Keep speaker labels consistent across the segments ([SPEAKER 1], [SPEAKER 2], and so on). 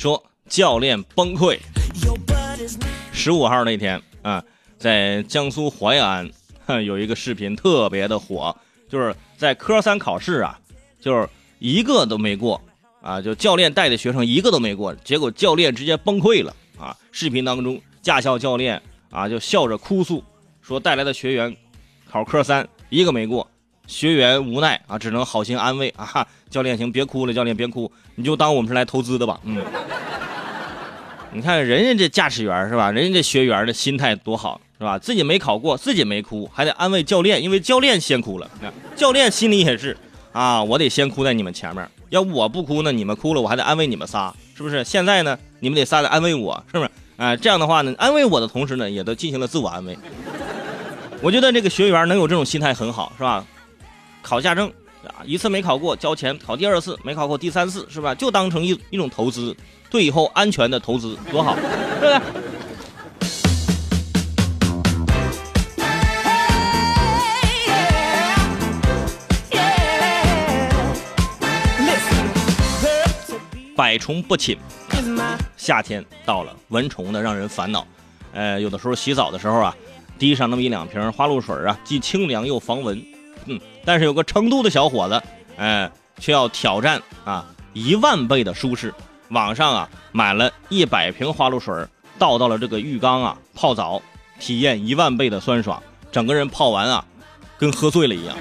[SPEAKER 1] 说教练崩溃。十五号那天啊，在江苏淮安 有一个视频特别的火，就是在科三考试啊，就是一个都没过啊，就教练带的学生一个都没过，结果教练直接崩溃了啊！视频当中，驾校教练啊就笑着哭诉，说带来的学员考科三一个没过，学员无奈啊，只能好心安慰啊，教练行别哭了，教练别哭，你就当我们是来投资的吧，嗯。你看人家这驾驶员是吧？人家这学员的心态多好是吧？自己没考过，自己没哭，还得安慰教练，因为教练先哭了。教练心里也是啊，我得先哭在你们前面，要不我不哭呢，你们哭了，我还得安慰你们仨，是不是？现在呢，你们得仨得安慰我，是不是？啊，这样的话呢，安慰我的同时呢，也都进行了自我安慰。我觉得这个学员能有这种心态很好，是吧？考驾证啊，一次没考过交钱，考第二次没考过第三次，是吧？就当成一一种投资。对以后安全的投资多好，对不对？百虫不侵，夏天到了，蚊虫呢让人烦恼。呃，有的时候洗澡的时候啊，滴上那么一两瓶花露水啊，既清凉又防蚊。嗯，但是有个成都的小伙子，哎，却要挑战啊一万倍的舒适。网上啊买了一百瓶花露水，倒到了这个浴缸啊泡澡，体验一万倍的酸爽，整个人泡完啊，跟喝醉了一样。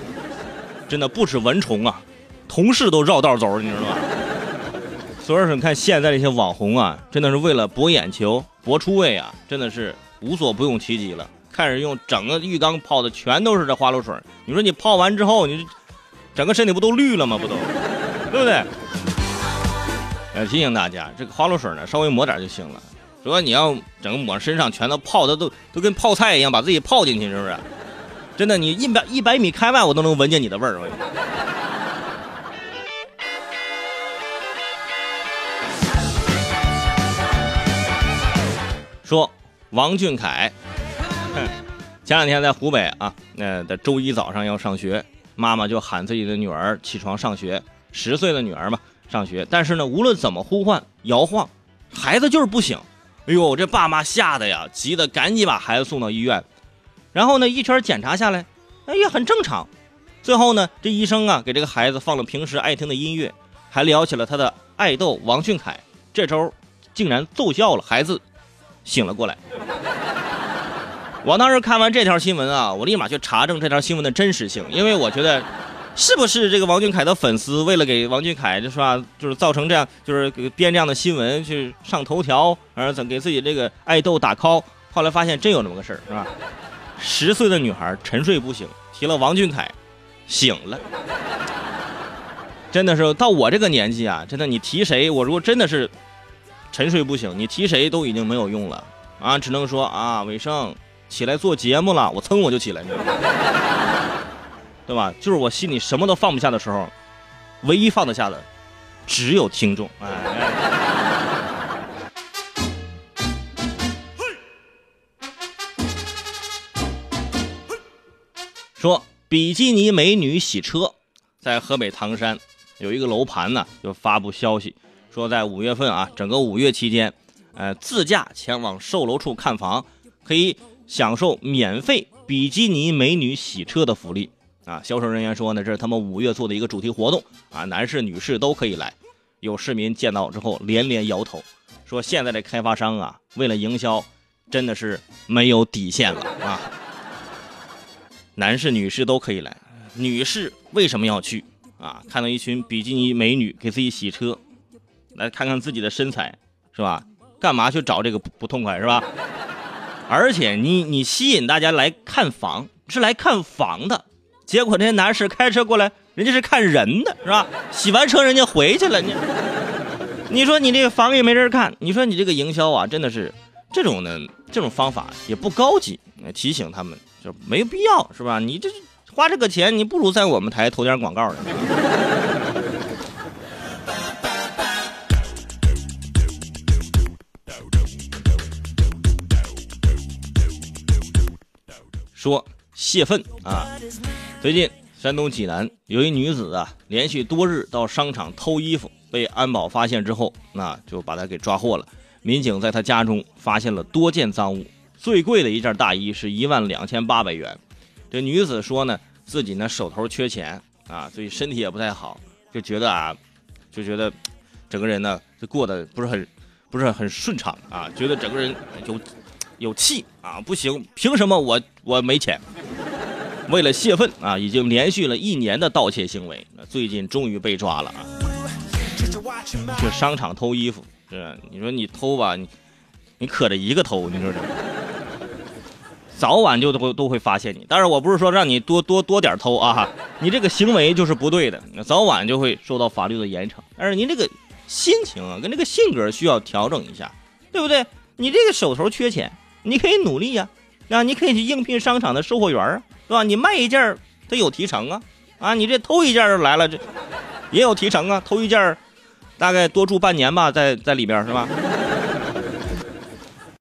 [SPEAKER 1] 真的不止蚊虫啊，同事都绕道走，你知道吗？所以说你看现在这些网红啊，真的是为了博眼球、博出位啊，真的是无所不用其极了。看人用整个浴缸泡的全都是这花露水，你说你泡完之后，你整个身体不都绿了吗？不都，对不对？提醒大家，这个花露水呢，稍微抹点就行了。主要你要整个抹身上，全都泡的都都跟泡菜一样，把自己泡进去，是不是？真的，你一百一百米开外，我都能闻见你的味儿。说王俊凯，前两天在湖北啊，那的周一早上要上学，妈妈就喊自己的女儿起床上学，十岁的女儿嘛。上学，但是呢，无论怎么呼唤摇晃，孩子就是不醒。哎呦，这爸妈吓得呀，急得赶紧把孩子送到医院。然后呢，一圈检查下来，哎呀，很正常。最后呢，这医生啊，给这个孩子放了平时爱听的音乐，还聊起了他的爱豆王俊凯。这招竟然奏效了，孩子醒了过来。我当时看完这条新闻啊，我立马去查证这条新闻的真实性，因为我觉得。是不是这个王俊凯的粉丝为了给王俊凯，就是吧，就是造成这样，就是编这样的新闻去上头条，然后怎给自己这个爱豆打 call？后来发现真有这么个事儿，是吧？十岁的女孩沉睡不醒，提了王俊凯，醒了。真的是到我这个年纪啊，真的你提谁，我如果真的是沉睡不醒，你提谁都已经没有用了啊，只能说啊，伟生起来做节目了，我噌我就起来。对吧？就是我心里什么都放不下的时候，唯一放得下的只有听众。哎，说比基尼美女洗车，在河北唐山有一个楼盘呢，就发布消息说，在五月份啊，整个五月期间，呃，自驾前往售楼处看房，可以享受免费比基尼美女洗车的福利。啊，销售人员说呢，这是他们五月做的一个主题活动啊，男士女士都可以来。有市民见到之后连连摇头，说现在的开发商啊，为了营销，真的是没有底线了啊。男士女士都可以来，女士为什么要去啊？看到一群比基尼美女给自己洗车，来看看自己的身材是吧？干嘛去找这个不不痛快是吧？而且你你吸引大家来看房，是来看房的。结果那些男士开车过来，人家是看人的，是吧？洗完车人家回去了，你，你说你这个房也没人看，你说你这个营销啊，真的是这种呢这种方法也不高级。提醒他们就没必要，是吧？你这花这个钱，你不如在我们台投点广告呢。说泄愤啊！最近，山东济南有一女子啊，连续多日到商场偷衣服被安保发现之后，那就把她给抓获了。民警在她家中发现了多件赃物，最贵的一件大衣是一万两千八百元。这女子说呢，自己呢手头缺钱啊，所以身体也不太好，就觉得啊，就觉得整个人呢就过得不是很不是很顺畅啊，觉得整个人有有气啊，不行，凭什么我我没钱？为了泄愤啊，已经连续了一年的盗窃行为，最近终于被抓了啊！去商场偷衣服。是，你说你偷吧，你你可着一个偷，你说这，早晚就都都会发现你。但是我不是说让你多多多点偷啊，你这个行为就是不对的，早晚就会受到法律的严惩。但是您这个心情啊，跟这个性格需要调整一下，对不对？你这个手头缺钱，你可以努力呀，啊，你可以去应聘商场的售货员啊，是吧？你卖一件他有提成啊，啊，你这偷一件就来了，这也有提成啊，偷一件大概多住半年吧，在在里边是吧？